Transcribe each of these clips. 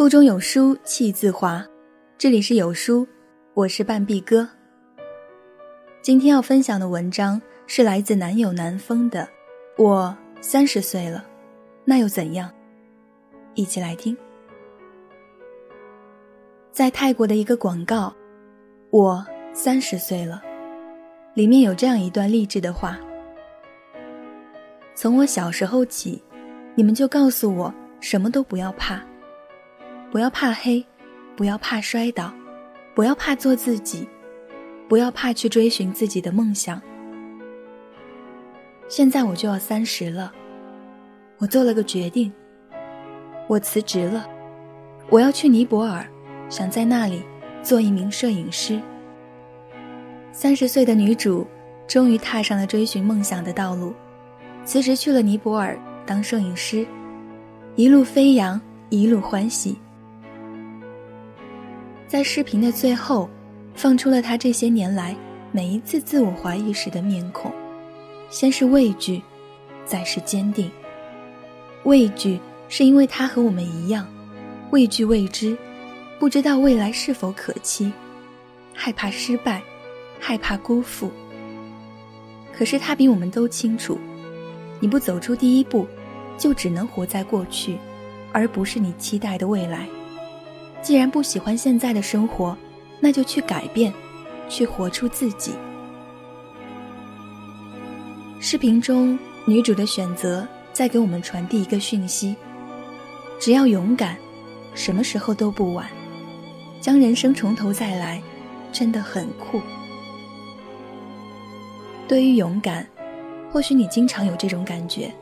腹中有书气自华，这里是有书，我是半壁哥。今天要分享的文章是来自南友南风的。我三十岁了，那又怎样？一起来听。在泰国的一个广告，我三十岁了，里面有这样一段励志的话：从我小时候起，你们就告诉我什么都不要怕。不要怕黑，不要怕摔倒，不要怕做自己，不要怕去追寻自己的梦想。现在我就要三十了，我做了个决定，我辞职了，我要去尼泊尔，想在那里做一名摄影师。三十岁的女主终于踏上了追寻梦想的道路，辞职去了尼泊尔当摄影师，一路飞扬，一路欢喜。在视频的最后，放出了他这些年来每一次自我怀疑时的面孔，先是畏惧，再是坚定。畏惧是因为他和我们一样，畏惧未知，不知道未来是否可期，害怕失败，害怕辜负。可是他比我们都清楚，你不走出第一步，就只能活在过去，而不是你期待的未来。既然不喜欢现在的生活，那就去改变，去活出自己。视频中女主的选择在给我们传递一个讯息：只要勇敢，什么时候都不晚。将人生从头再来，真的很酷。对于勇敢，或许你经常有这种感觉，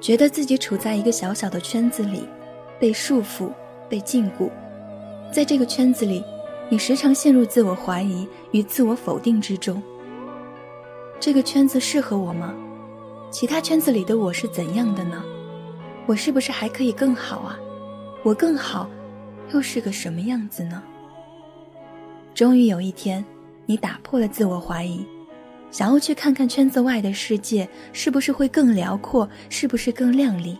觉得自己处在一个小小的圈子里，被束缚，被禁锢。在这个圈子里，你时常陷入自我怀疑与自我否定之中。这个圈子适合我吗？其他圈子里的我是怎样的呢？我是不是还可以更好啊？我更好，又是个什么样子呢？终于有一天，你打破了自我怀疑，想要去看看圈子外的世界是不是会更辽阔，是不是更亮丽？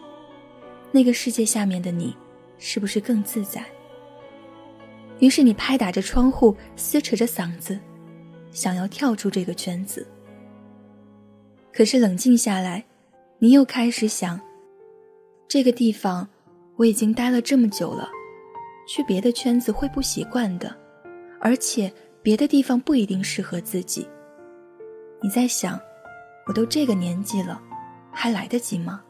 那个世界下面的你，是不是更自在？于是你拍打着窗户，撕扯着嗓子，想要跳出这个圈子。可是冷静下来，你又开始想：这个地方我已经待了这么久了，去别的圈子会不习惯的，而且别的地方不一定适合自己。你在想，我都这个年纪了，还来得及吗？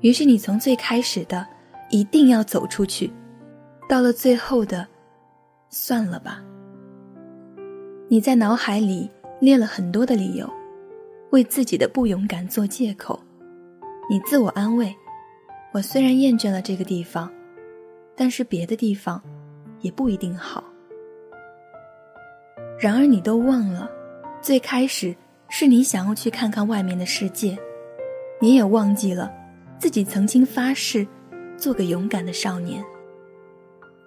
于是你从最开始的一定要走出去。到了最后的，算了吧。你在脑海里列了很多的理由，为自己的不勇敢做借口。你自我安慰：我虽然厌倦了这个地方，但是别的地方也不一定好。然而你都忘了，最开始是你想要去看看外面的世界，你也忘记了自己曾经发誓做个勇敢的少年。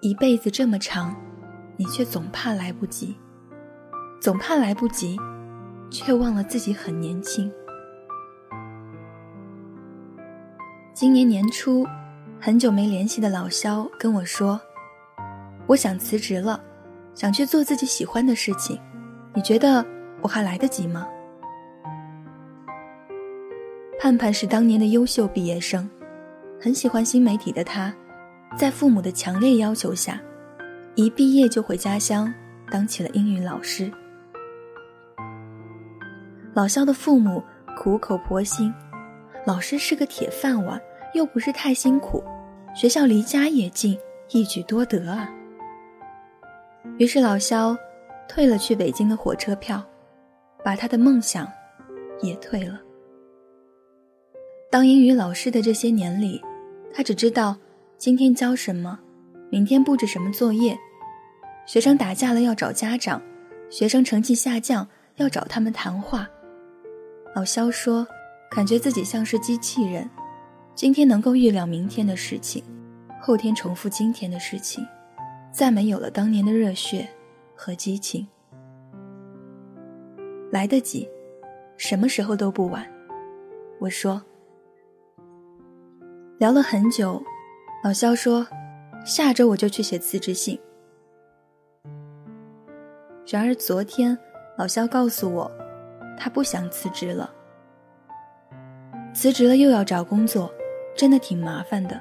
一辈子这么长，你却总怕来不及，总怕来不及，却忘了自己很年轻。今年年初，很久没联系的老肖跟我说：“我想辞职了，想去做自己喜欢的事情。你觉得我还来得及吗？”盼盼是当年的优秀毕业生，很喜欢新媒体的他。在父母的强烈要求下，一毕业就回家乡当起了英语老师。老肖的父母苦口婆心，老师是个铁饭碗，又不是太辛苦，学校离家也近，一举多得啊。于是老肖退了去北京的火车票，把他的梦想也退了。当英语老师的这些年里，他只知道。今天教什么，明天布置什么作业，学生打架了要找家长，学生成绩下降要找他们谈话。老肖说，感觉自己像是机器人，今天能够预料明天的事情，后天重复今天的事情，再没有了当年的热血和激情。来得及，什么时候都不晚。我说，聊了很久。老肖说：“下周我就去写辞职信。然而昨天，老肖告诉我，他不想辞职了。辞职了又要找工作，真的挺麻烦的。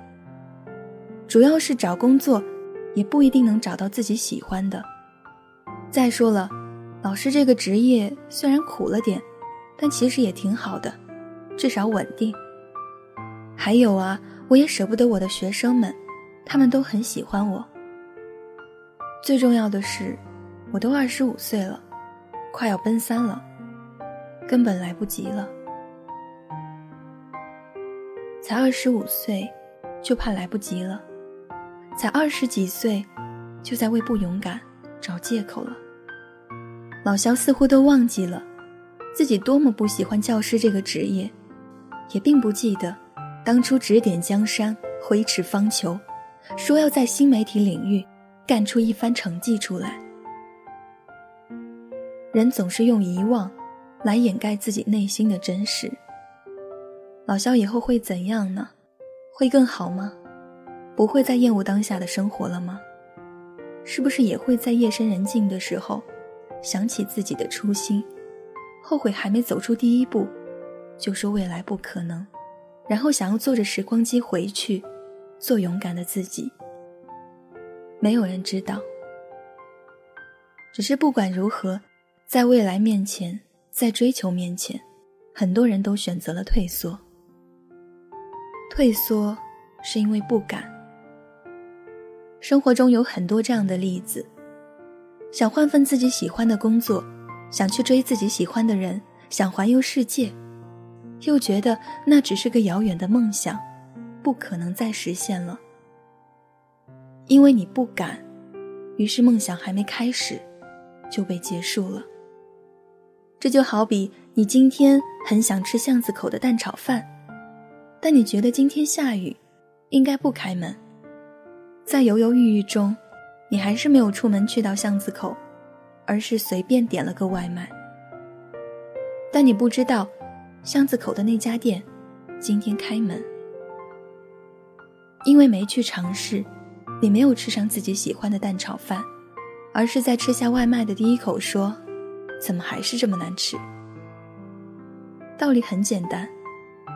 主要是找工作，也不一定能找到自己喜欢的。再说了，老师这个职业虽然苦了点，但其实也挺好的，至少稳定。还有啊，我也舍不得我的学生们，他们都很喜欢我。最重要的是，我都二十五岁了，快要奔三了，根本来不及了。才二十五岁，就怕来不及了；才二十几岁，就在为不勇敢找借口了。老肖似乎都忘记了，自己多么不喜欢教师这个职业，也并不记得。当初指点江山，挥斥方遒，说要在新媒体领域干出一番成绩出来。人总是用遗忘来掩盖自己内心的真实。老肖以后会怎样呢？会更好吗？不会再厌恶当下的生活了吗？是不是也会在夜深人静的时候，想起自己的初心，后悔还没走出第一步，就说未来不可能？然后想要坐着时光机回去，做勇敢的自己。没有人知道。只是不管如何，在未来面前，在追求面前，很多人都选择了退缩。退缩是因为不敢。生活中有很多这样的例子：想换份自己喜欢的工作，想去追自己喜欢的人，想环游世界。又觉得那只是个遥远的梦想，不可能再实现了。因为你不敢，于是梦想还没开始，就被结束了。这就好比你今天很想吃巷子口的蛋炒饭，但你觉得今天下雨，应该不开门。在犹犹豫豫中，你还是没有出门去到巷子口，而是随便点了个外卖。但你不知道。巷子口的那家店，今天开门。因为没去尝试，你没有吃上自己喜欢的蛋炒饭，而是在吃下外卖的第一口说：“怎么还是这么难吃？”道理很简单，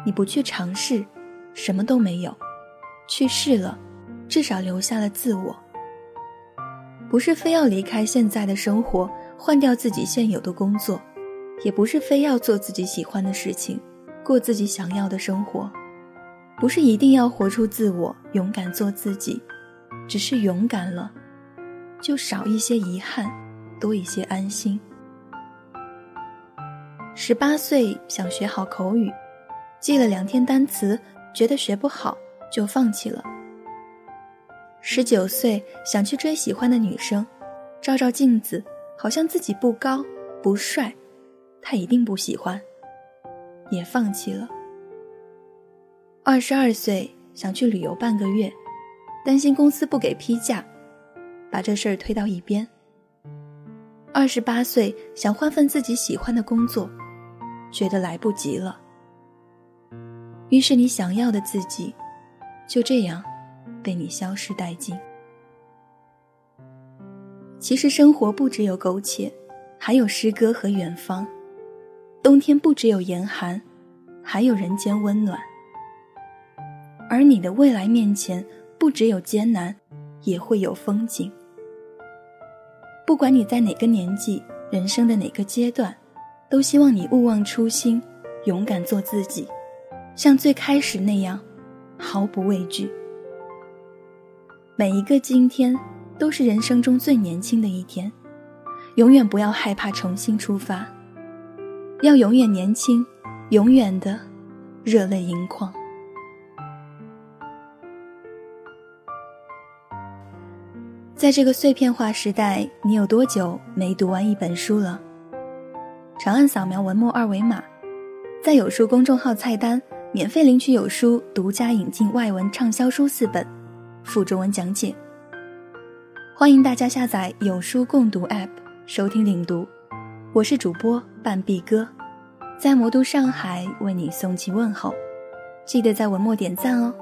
你不去尝试，什么都没有；去试了，至少留下了自我。不是非要离开现在的生活，换掉自己现有的工作。也不是非要做自己喜欢的事情，过自己想要的生活，不是一定要活出自我，勇敢做自己，只是勇敢了，就少一些遗憾，多一些安心。十八岁想学好口语，记了两天单词，觉得学不好就放弃了。十九岁想去追喜欢的女生，照照镜子，好像自己不高不帅。他一定不喜欢，也放弃了。二十二岁想去旅游半个月，担心公司不给批假，把这事儿推到一边。二十八岁想换份自己喜欢的工作，觉得来不及了。于是你想要的自己，就这样被你消失殆尽。其实生活不只有苟且，还有诗歌和远方。冬天不只有严寒，还有人间温暖。而你的未来面前，不只有艰难，也会有风景。不管你在哪个年纪，人生的哪个阶段，都希望你勿忘初心，勇敢做自己，像最开始那样，毫不畏惧。每一个今天，都是人生中最年轻的一天，永远不要害怕重新出发。要永远年轻，永远的热泪盈眶。在这个碎片化时代，你有多久没读完一本书了？长按扫描文末二维码，在有书公众号菜单免费领取有书独家引进外文畅销书四本，附中文讲解。欢迎大家下载有书共读 App 收听领读。我是主播半壁歌，在魔都上海为你送去问候，记得在文末点赞哦。